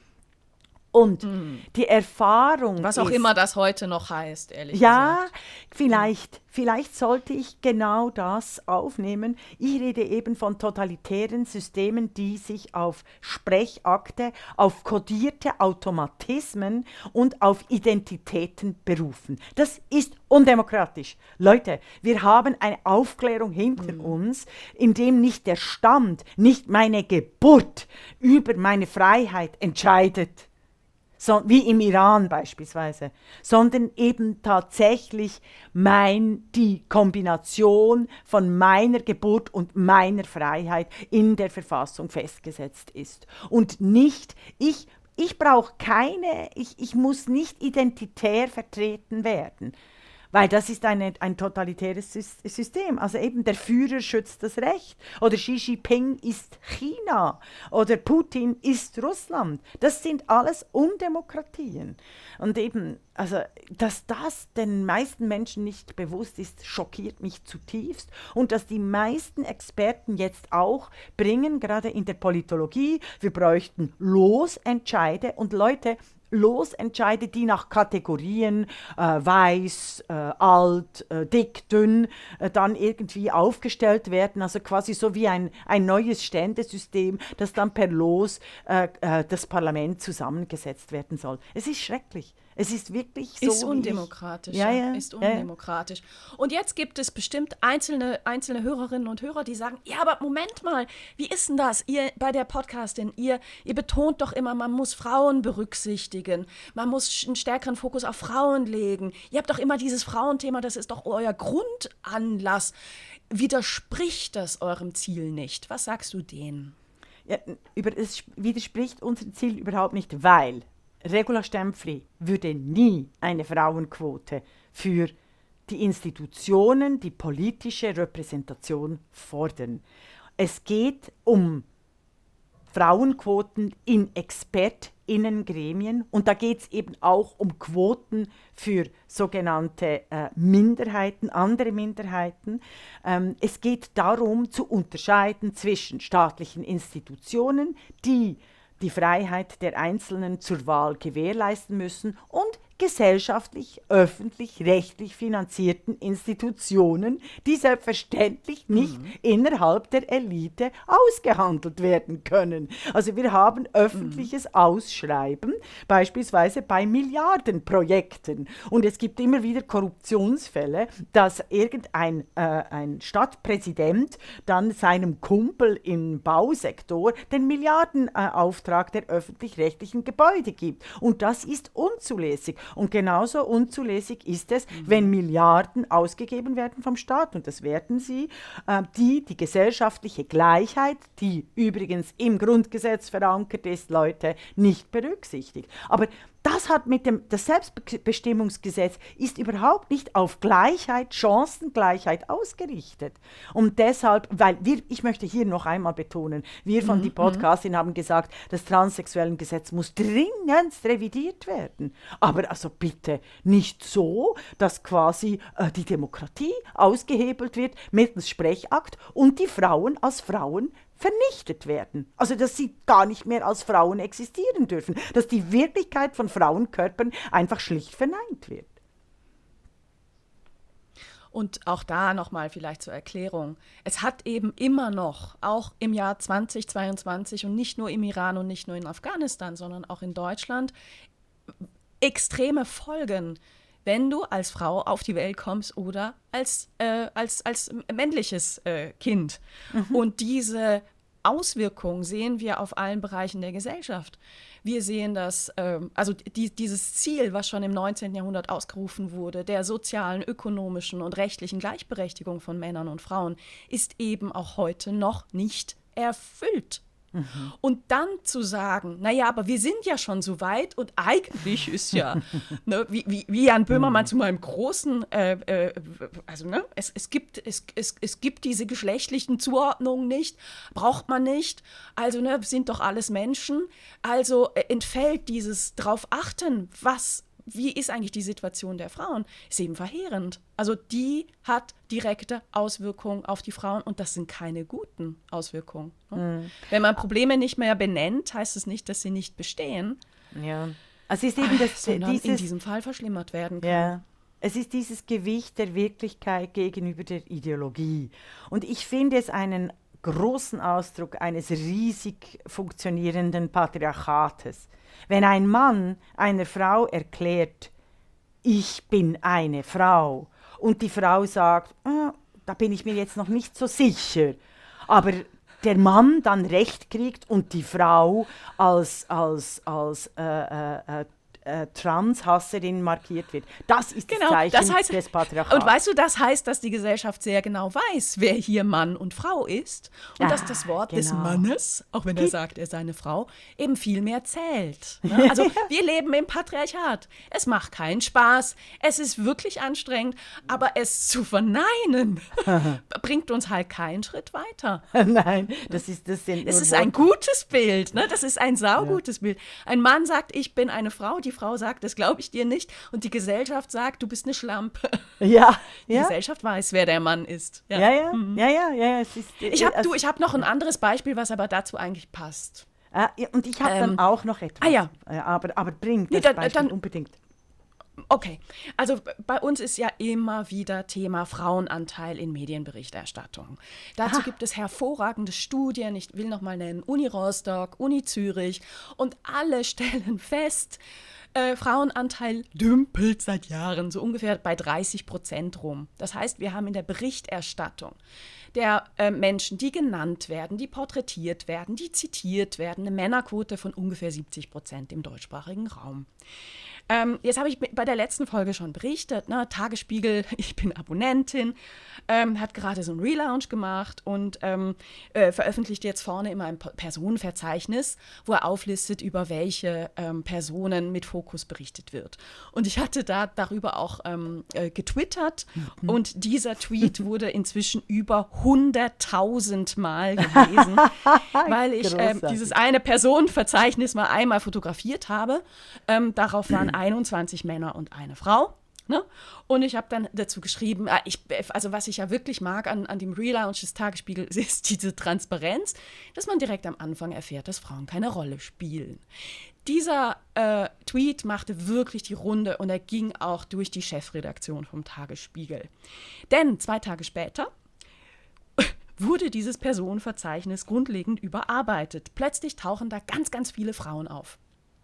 Und die Erfahrung Was auch ist, immer das heute noch heißt, ehrlich ja, gesagt. vielleicht, vielleicht sollte ich genau das aufnehmen. Ich rede eben von totalitären Systemen, die sich auf Sprechakte, auf kodierte Automatismen und auf Identitäten berufen. Das ist undemokratisch. Leute, wir haben eine Aufklärung hinter uns, in dem nicht der Stand, nicht meine Geburt über meine Freiheit entscheidet so, wie im Iran beispielsweise, sondern eben tatsächlich mein, die Kombination von meiner Geburt und meiner Freiheit in der Verfassung festgesetzt ist. Und nicht, ich, ich brauche keine, ich, ich muss nicht identitär vertreten werden. Weil das ist eine, ein totalitäres System. Also eben der Führer schützt das Recht. Oder Xi Jinping ist China. Oder Putin ist Russland. Das sind alles Undemokratien. Und eben, also, dass das den meisten Menschen nicht bewusst ist, schockiert mich zutiefst. Und dass die meisten Experten jetzt auch bringen, gerade in der Politologie, wir bräuchten Losentscheide. Und Leute, Losentscheide, die nach Kategorien äh, weiß, äh, alt, äh, dick, dünn äh, dann irgendwie aufgestellt werden, also quasi so wie ein, ein neues Ständesystem, das dann per Los äh, äh, das Parlament zusammengesetzt werden soll. Es ist schrecklich. Es ist wirklich so. Ist undemokratisch. Ja, ja, ist undemokratisch. Ja, und jetzt gibt es bestimmt einzelne, einzelne Hörerinnen und Hörer, die sagen: Ja, aber Moment mal, wie ist denn das? Ihr bei der Podcastin, ihr, ihr betont doch immer, man muss Frauen berücksichtigen, man muss einen stärkeren Fokus auf Frauen legen. Ihr habt doch immer dieses Frauenthema, das ist doch euer Grundanlass. Widerspricht das eurem Ziel nicht? Was sagst du denen? Ja, über, es widerspricht unserem Ziel überhaupt nicht, weil Regula Stempfli würde nie eine Frauenquote für die Institutionen, die politische Repräsentation fordern. Es geht um Frauenquoten in Expertinnengremien und da geht es eben auch um Quoten für sogenannte äh, Minderheiten, andere Minderheiten. Ähm, es geht darum zu unterscheiden zwischen staatlichen Institutionen, die die Freiheit der Einzelnen zur Wahl gewährleisten müssen und gesellschaftlich, öffentlich, rechtlich finanzierten Institutionen, die selbstverständlich nicht mhm. innerhalb der Elite ausgehandelt werden können. Also wir haben öffentliches mhm. Ausschreiben, beispielsweise bei Milliardenprojekten. Und es gibt immer wieder Korruptionsfälle, dass irgendein äh, ein Stadtpräsident dann seinem Kumpel im Bausektor den Milliardenauftrag äh, der öffentlich-rechtlichen Gebäude gibt. Und das ist unzulässig. Und genauso unzulässig ist es, mhm. wenn Milliarden ausgegeben werden vom Staat, und das werden sie, äh, die die gesellschaftliche Gleichheit, die übrigens im Grundgesetz verankert ist, Leute, nicht berücksichtigt. Aber das hat mit dem das Selbstbestimmungsgesetz ist überhaupt nicht auf Gleichheit, Chancengleichheit ausgerichtet. Und deshalb, weil wir, ich möchte hier noch einmal betonen, wir von mhm, die mhm. Podcastin haben gesagt, das transsexuellen Gesetz muss dringend revidiert werden. Aber also bitte nicht so, dass quasi äh, die Demokratie ausgehebelt wird mittels Sprechakt und die Frauen als Frauen vernichtet werden. Also dass sie gar nicht mehr als Frauen existieren dürfen, dass die Wirklichkeit von Frauenkörpern einfach schlicht verneint wird. Und auch da nochmal vielleicht zur Erklärung. Es hat eben immer noch, auch im Jahr 2022 und nicht nur im Iran und nicht nur in Afghanistan, sondern auch in Deutschland, extreme Folgen, wenn du als Frau auf die Welt kommst oder als, äh, als, als männliches äh, Kind. Mhm. Und diese Auswirkungen sehen wir auf allen Bereichen der Gesellschaft. Wir sehen das, äh, also die, dieses Ziel, was schon im 19. Jahrhundert ausgerufen wurde, der sozialen, ökonomischen und rechtlichen Gleichberechtigung von Männern und Frauen, ist eben auch heute noch nicht erfüllt. Mhm. Und dann zu sagen, naja, aber wir sind ja schon so weit und eigentlich ist ja, ne, wie, wie, wie, Jan Böhmermann mhm. zu meinem großen, äh, äh, also ne, es, es, gibt, es, es, es gibt diese geschlechtlichen Zuordnungen nicht, braucht man nicht, also ne, sind doch alles Menschen, also äh, entfällt dieses drauf achten, was wie ist eigentlich die Situation der Frauen, ist eben verheerend. Also die hat direkte Auswirkungen auf die Frauen und das sind keine guten Auswirkungen. Ne? Mhm. Wenn man Probleme nicht mehr benennt, heißt es nicht, dass sie nicht bestehen. Ja. Also es ist eben das, sondern dieses, in diesem Fall verschlimmert werden kann. Ja. Es ist dieses Gewicht der Wirklichkeit gegenüber der Ideologie. Und ich finde es einen großen Ausdruck eines riesig funktionierenden Patriarchates. Wenn ein Mann einer Frau erklärt, ich bin eine Frau, und die Frau sagt, oh, da bin ich mir jetzt noch nicht so sicher, aber der Mann dann Recht kriegt und die Frau als, als, als äh, äh, äh Transhasserin markiert wird. Das ist genau, das Zeichen das heißt, des Patriarchats. Und weißt du, das heißt, dass die Gesellschaft sehr genau weiß, wer hier Mann und Frau ist und ja, dass das Wort genau. des Mannes, auch wenn er sagt, er sei eine Frau, eben viel mehr zählt. Ne? Also wir leben im Patriarchat. Es macht keinen Spaß, es ist wirklich anstrengend, aber es zu verneinen bringt uns halt keinen Schritt weiter. Nein, das ist das sind Es ist Worte. ein gutes Bild, ne? Das ist ein saugutes ja. Bild. Ein Mann sagt, ich bin eine Frau, die Frau sagt, das glaube ich dir nicht. Und die Gesellschaft sagt, du bist eine Schlampe. Ja. Die ja. Gesellschaft weiß, wer der Mann ist. Ja, ja, ja. Mhm. ja, ja, ja ist, ich habe also, hab noch ein anderes Beispiel, was aber dazu eigentlich passt. Ah, und ich habe ähm, dann auch noch etwas. Ah ja. Aber, aber bringt das nee, dann, Beispiel dann, unbedingt. Okay, also bei uns ist ja immer wieder Thema Frauenanteil in Medienberichterstattung. Dazu ha. gibt es hervorragende Studien, ich will noch mal nennen, Uni Rostock, Uni Zürich und alle stellen fest, äh, Frauenanteil dümpelt seit Jahren so ungefähr bei 30 Prozent rum. Das heißt, wir haben in der Berichterstattung der äh, Menschen, die genannt werden, die porträtiert werden, die zitiert werden, eine Männerquote von ungefähr 70 Prozent im deutschsprachigen Raum. Ähm, jetzt habe ich bei der letzten Folge schon berichtet, ne? Tagesspiegel, ich bin Abonnentin, ähm, hat gerade so einen Relaunch gemacht und ähm, äh, veröffentlicht jetzt vorne immer ein Personenverzeichnis, wo er auflistet, über welche ähm, Personen mit Fokus berichtet wird. Und ich hatte da darüber auch ähm, äh, getwittert mhm. und dieser Tweet wurde inzwischen über 100.000 Mal gelesen, weil ich ähm, dieses eine Personenverzeichnis mal einmal fotografiert habe. darauf waren 21 Männer und eine Frau. Ne? Und ich habe dann dazu geschrieben, ah, ich, also was ich ja wirklich mag an, an dem Relaunch des Tagesspiegels ist diese Transparenz, dass man direkt am Anfang erfährt, dass Frauen keine Rolle spielen. Dieser äh, Tweet machte wirklich die Runde und er ging auch durch die Chefredaktion vom Tagesspiegel. Denn zwei Tage später wurde dieses Personenverzeichnis grundlegend überarbeitet. Plötzlich tauchen da ganz, ganz viele Frauen auf.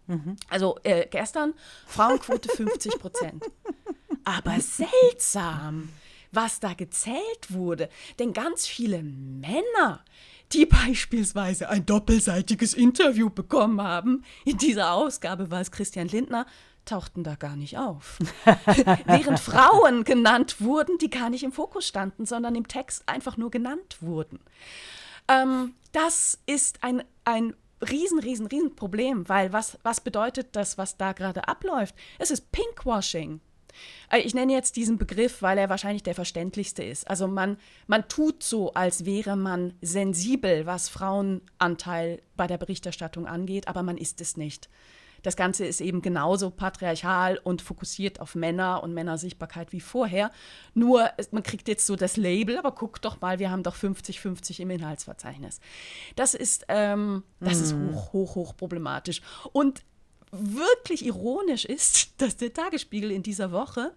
Mhm. Also äh, gestern Frauenquote 50 Prozent. Aber seltsam, was da gezählt wurde. Denn ganz viele Männer, die beispielsweise ein doppelseitiges Interview bekommen haben, in dieser Ausgabe war es Christian Lindner, tauchten da gar nicht auf. Während Frauen genannt wurden, die gar nicht im Fokus standen, sondern im Text einfach nur genannt wurden. Ähm, das ist ein, ein riesen, riesen, riesen Problem, weil was, was bedeutet das, was da gerade abläuft? Es ist Pinkwashing. Äh, ich nenne jetzt diesen Begriff, weil er wahrscheinlich der verständlichste ist. Also man, man tut so, als wäre man sensibel, was Frauenanteil bei der Berichterstattung angeht, aber man ist es nicht. Das Ganze ist eben genauso patriarchal und fokussiert auf Männer und Männersichtbarkeit wie vorher. Nur, man kriegt jetzt so das Label, aber guck doch mal, wir haben doch 50-50 im Inhaltsverzeichnis. Das ist, ähm, das mm. ist mhm. hoch, hoch, hoch problematisch. Und wirklich ironisch ist, dass der Tagesspiegel in dieser Woche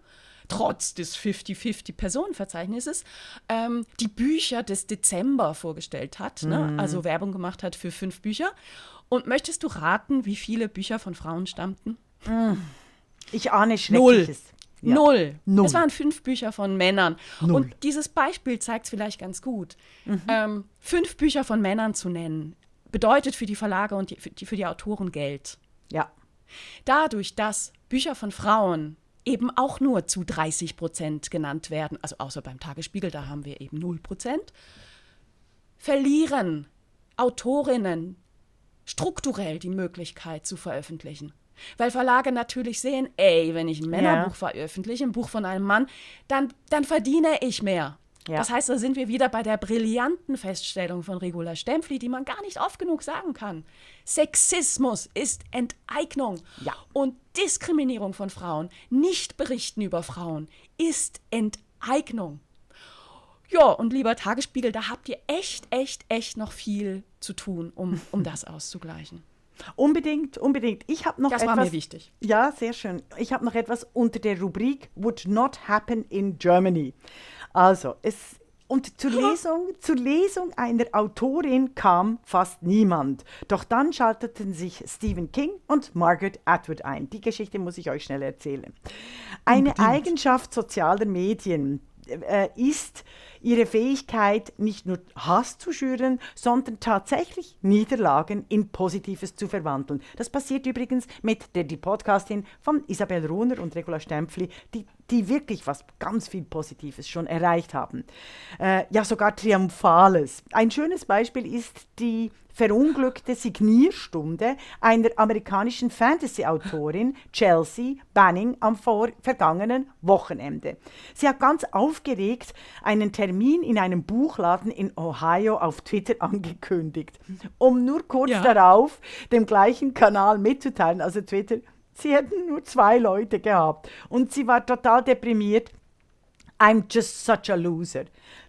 trotz des 50-50-Personenverzeichnisses ähm, die Bücher des Dezember vorgestellt hat, mm. ne? Mhm. also Werbung gemacht hat für fünf Bücher. Und möchtest du raten, wie viele Bücher von Frauen stammten? Ich ahne Schreckliches. Null. Ja. Null. Null. Es waren fünf Bücher von Männern. Null. Und dieses Beispiel zeigt es vielleicht ganz gut. Mhm. Ähm, fünf Bücher von Männern zu nennen, bedeutet für die Verlage und die, für, die, für die Autoren Geld. Ja. Dadurch, dass Bücher von Frauen eben auch nur zu 30 Prozent genannt werden, also außer beim Tagesspiegel, da haben wir eben 0 Prozent, verlieren Autorinnen strukturell die Möglichkeit zu veröffentlichen. Weil Verlage natürlich sehen, ey, wenn ich ein Männerbuch ja. veröffentliche, ein Buch von einem Mann, dann, dann verdiene ich mehr. Ja. Das heißt, da sind wir wieder bei der brillanten Feststellung von Regula Stempfli, die man gar nicht oft genug sagen kann. Sexismus ist Enteignung. Ja. Und Diskriminierung von Frauen, nicht berichten über Frauen, ist Enteignung. Ja, und lieber Tagesspiegel, da habt ihr echt, echt, echt noch viel zu tun, um, um das auszugleichen. Unbedingt, unbedingt. Ich habe noch das etwas. war mir wichtig. Ja, sehr schön. Ich habe noch etwas unter der Rubrik Would not happen in Germany. Also, es und zur Lesung, zur Lesung einer Autorin kam fast niemand. Doch dann schalteten sich Stephen King und Margaret Atwood ein. Die Geschichte muss ich euch schnell erzählen. Eine. Eigenschaft sozialer Medien, äh, ist ihre Fähigkeit, nicht nur Hass zu schüren, sondern tatsächlich Niederlagen in Positives zu verwandeln. Das passiert übrigens mit der die Podcastin von Isabel Runer und Regula Stempfli, die, die wirklich was ganz viel Positives schon erreicht haben. Äh, ja, sogar Triumphales. Ein schönes Beispiel ist die verunglückte Signierstunde einer amerikanischen Fantasy-Autorin, Chelsea Banning, am vergangenen Wochenende. Sie hat ganz aufgeregt einen Termin in einem Buchladen in Ohio auf Twitter angekündigt, um nur kurz ja. darauf dem gleichen Kanal mitzuteilen, also Twitter, sie hätten nur zwei Leute gehabt und sie war total deprimiert. I'm just such a loser.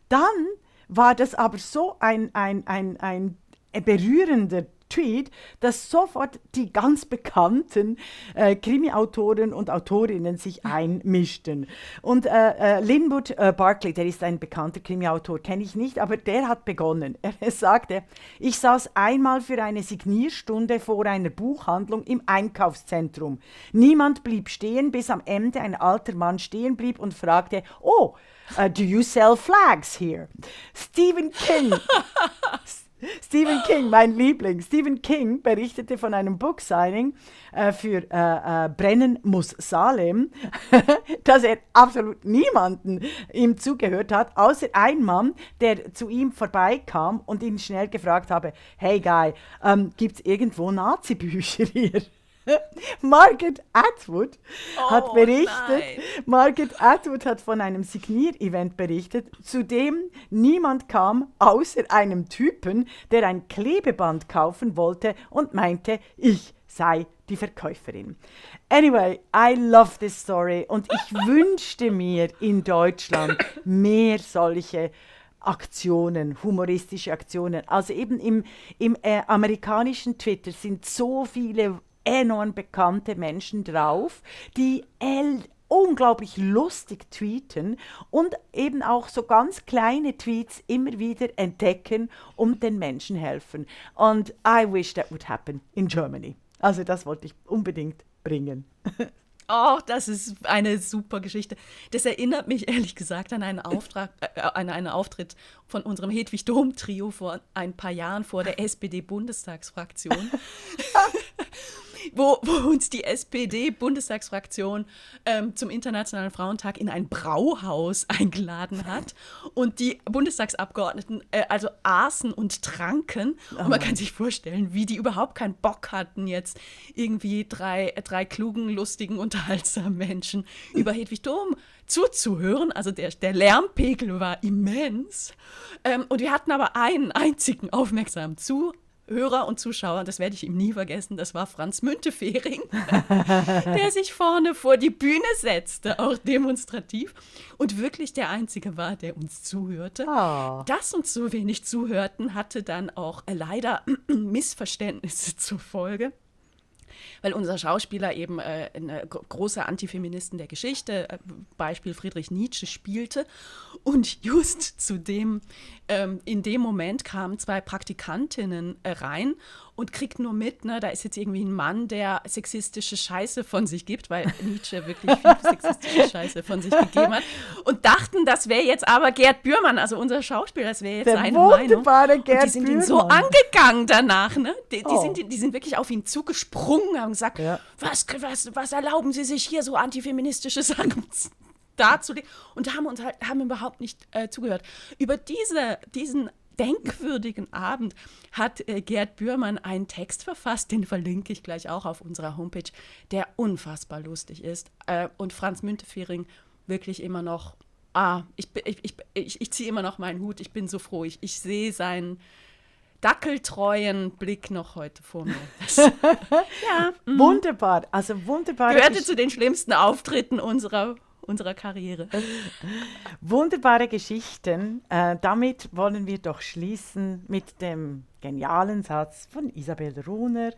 Dann war das aber so ein, ein, ein, ein berührender Tweet, dass sofort die ganz bekannten äh, Krimi-Autoren und Autorinnen sich einmischten. Und äh, äh, Linwood äh, Barclay, der ist ein bekannter Krimi-Autor, kenne ich nicht, aber der hat begonnen. Er sagte, ich saß einmal für eine Signierstunde vor einer Buchhandlung im Einkaufszentrum. Niemand blieb stehen, bis am Ende ein alter Mann stehen blieb und fragte, oh, uh, do you sell flags here? Stephen King. Stephen King, mein Liebling. Stephen King berichtete von einem Book-Signing äh, für äh, äh, Brennen muss Salem, dass er absolut niemanden ihm zugehört hat, außer ein Mann, der zu ihm vorbeikam und ihn schnell gefragt habe, hey Guy, ähm, gibt es irgendwo Nazi-Bücher hier? Margaret Atwood oh, hat berichtet, nein. Margaret Atwood hat von einem Signier-Event berichtet, zu dem niemand kam, außer einem Typen, der ein Klebeband kaufen wollte und meinte, ich sei die Verkäuferin. Anyway, I love this story und ich wünschte mir in Deutschland mehr solche Aktionen, humoristische Aktionen. Also eben im, im äh, amerikanischen Twitter sind so viele enorm bekannte Menschen drauf, die unglaublich lustig tweeten und eben auch so ganz kleine Tweets immer wieder entdecken und den Menschen helfen. Und I wish that would happen in Germany. Also das wollte ich unbedingt bringen. Oh, das ist eine super Geschichte. Das erinnert mich ehrlich gesagt an einen, Auftrag, äh, an einen Auftritt von unserem Hedwig Dom-Trio vor ein paar Jahren vor der SPD-Bundestagsfraktion. wo, wo uns die SPD-Bundestagsfraktion ähm, zum Internationalen Frauentag in ein Brauhaus eingeladen hat und die Bundestagsabgeordneten äh, also aßen und tranken. Oh. Und man kann sich vorstellen, wie die überhaupt keinen Bock hatten, jetzt irgendwie drei, drei klugen, lustigen, unterhaltsamen Menschen über Hedwig Dom zuzuhören. Also der, der Lärmpegel war immens. Ähm, und wir hatten aber einen einzigen aufmerksamen Zuhörer. Hörer und Zuschauer, das werde ich ihm nie vergessen, das war Franz Müntefering, der sich vorne vor die Bühne setzte, auch demonstrativ und wirklich der Einzige war, der uns zuhörte. Oh. Dass uns so wenig zuhörten, hatte dann auch leider Missverständnisse zur Folge weil unser Schauspieler eben äh, eine große Antifeministen der Geschichte, äh, Beispiel Friedrich Nietzsche, spielte. Und just zu dem, ähm, in dem Moment kamen zwei Praktikantinnen äh, rein und kriegt nur mit, ne, da ist jetzt irgendwie ein Mann, der sexistische Scheiße von sich gibt, weil Nietzsche wirklich viel sexistische Scheiße von sich gegeben hat. Und dachten, das wäre jetzt aber Gerd Bührmann, also unser Schauspieler, das wäre jetzt Der seine Meinung. Gerd und die sind Bührmann. ihn so angegangen danach, ne? Die, die oh. sind, die sind wirklich auf ihn zugesprungen, haben gesagt, ja. was, was, was erlauben Sie sich hier so antifeministische Sachen darzulegen? Und haben uns halt, haben überhaupt nicht äh, zugehört. Über diese, diesen denkwürdigen Abend hat äh, Gerd Bührmann einen Text verfasst, den verlinke ich gleich auch auf unserer Homepage, der unfassbar lustig ist. Äh, und Franz Müntefering wirklich immer noch, ah, ich, ich, ich, ich, ziehe immer noch meinen Hut, ich bin so froh, ich, ich sehe seinen dackeltreuen Blick noch heute vor mir. Ja, mm. wunderbar, also wunderbar. Gehörte zu den schlimmsten Auftritten unserer unserer Karriere. Wunderbare Geschichten. Äh, damit wollen wir doch schließen mit dem genialen Satz von Isabel Runer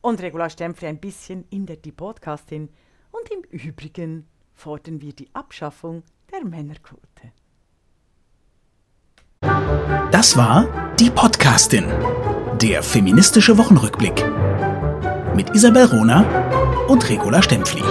und Regula Stempfli ein bisschen in der Die Podcastin. Und im Übrigen fordern wir die Abschaffung der Männerquote. Das war Die Podcastin, der feministische Wochenrückblick mit Isabel Rona und Regula Stempfli.